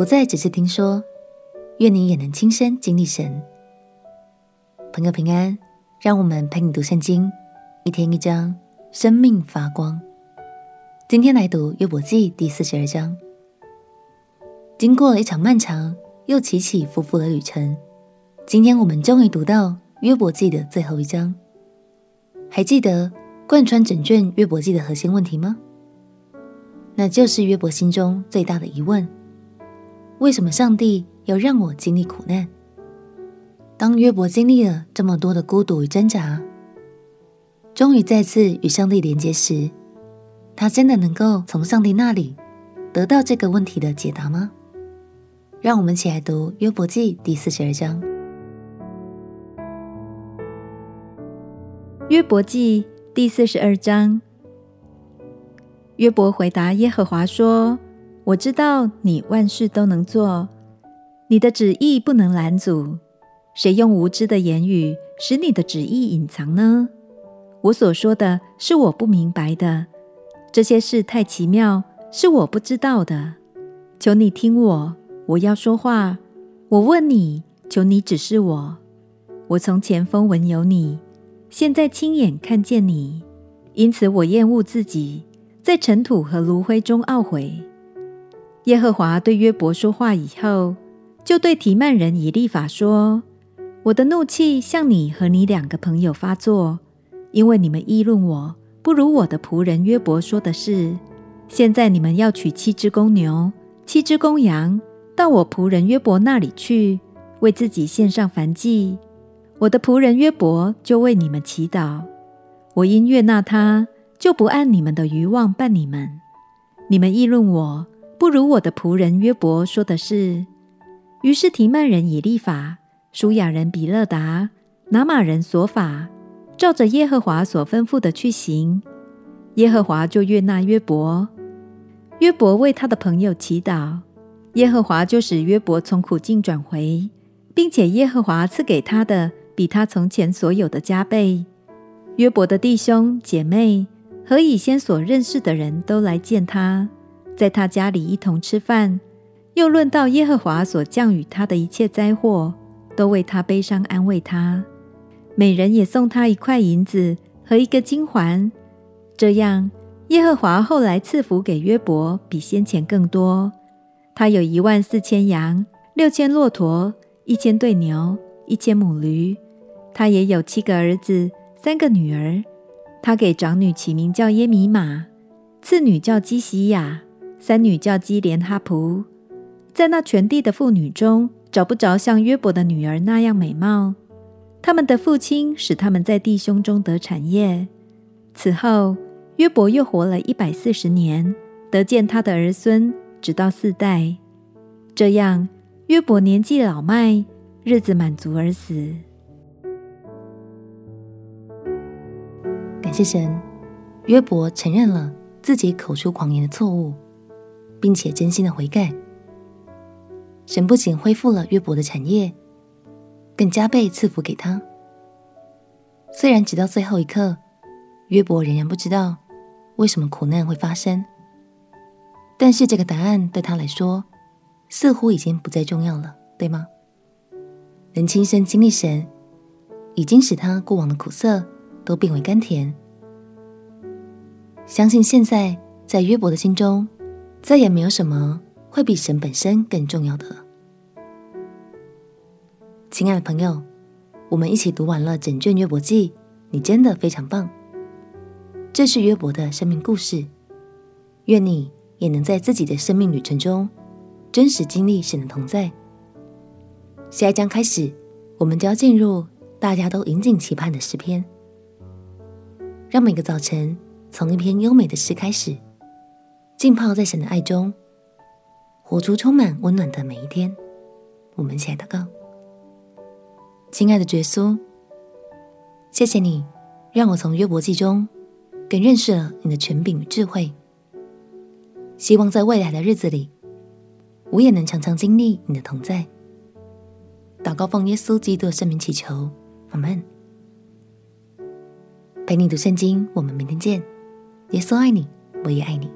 不再只是听说，愿你也能亲身经历神。朋友平安，让我们陪你读圣经，一天一章，生命发光。今天来读约伯记第四十二章。经过一场漫长又起起伏伏的旅程，今天我们终于读到约伯记的最后一章。还记得贯穿整卷约伯记的核心问题吗？那就是约伯心中最大的疑问：为什么上帝要让我经历苦难？当约伯经历了这么多的孤独与挣扎，终于再次与上帝连接时，他真的能够从上帝那里得到这个问题的解答吗？让我们一起来读约伯记第四十二章。约伯记第四十二章。约伯回答耶和华说：“我知道你万事都能做，你的旨意不能拦阻。谁用无知的言语使你的旨意隐藏呢？我所说的是我不明白的，这些事太奇妙，是我不知道的。求你听我，我要说话。我问你，求你指示我。我从前风闻有你，现在亲眼看见你，因此我厌恶自己。”在尘土和炉灰中懊悔。耶和华对约伯说话以后，就对提曼人以利法说：“我的怒气向你和你两个朋友发作，因为你们议论我不如我的仆人约伯说的是。现在你们要取七只公牛、七只公羊，到我仆人约伯那里去，为自己献上燔祭。我的仆人约伯就为你们祈祷。我因悦纳他。”就不按你们的愚妄办你们。你们议论我不如我的仆人约伯说的是。于是提曼人以利法、舒亚人比勒达、拿玛人琐法，照着耶和华所吩咐的去行。耶和华就悦纳约伯。约伯为他的朋友祈祷，耶和华就使约伯从苦境转回，并且耶和华赐给他的比他从前所有的加倍。约伯的弟兄姐妹。和以先所认识的人都来见他，在他家里一同吃饭，又论到耶和华所降与他的一切灾祸，都为他悲伤安慰他。每人也送他一块银子和一个金环。这样，耶和华后来赐福给约伯，比先前更多。他有一万四千羊，六千骆驼，一千对牛，一千母驴。他也有七个儿子，三个女儿。他给长女起名叫耶米玛，次女叫基洗亚，三女叫基连哈普。在那全地的妇女中，找不着像约伯的女儿那样美貌。他们的父亲使他们在弟兄中得产业。此后，约伯又活了一百四十年，得见他的儿孙，直到四代。这样，约伯年纪老迈，日子满足而死。感谢神，约伯承认了自己口出狂言的错误，并且真心的悔改。神不仅恢复了约伯的产业，更加倍赐福给他。虽然直到最后一刻，约伯仍然不知道为什么苦难会发生，但是这个答案对他来说似乎已经不再重要了，对吗？能亲身经历神，已经使他过往的苦涩都变为甘甜。相信现在在约伯的心中，再也没有什么会比神本身更重要的了。亲爱的朋友，我们一起读完了整卷约伯记，你真的非常棒。这是约伯的生命故事，愿你也能在自己的生命旅程中真实经历神的同在。下一章开始，我们就要进入大家都引颈期盼的诗篇。让每个早晨。从一篇优美的诗开始，浸泡在神的爱中，活出充满温暖的每一天。我们一起来祷告：亲爱的耶稣，谢谢你让我从约伯记中更认识了你的权柄与智慧。希望在未来的日子里，我也能常常经历你的同在。祷告奉耶稣基督的圣名祈求，阿门。陪你读圣经，我们明天见。耶稣爱你，我也爱你。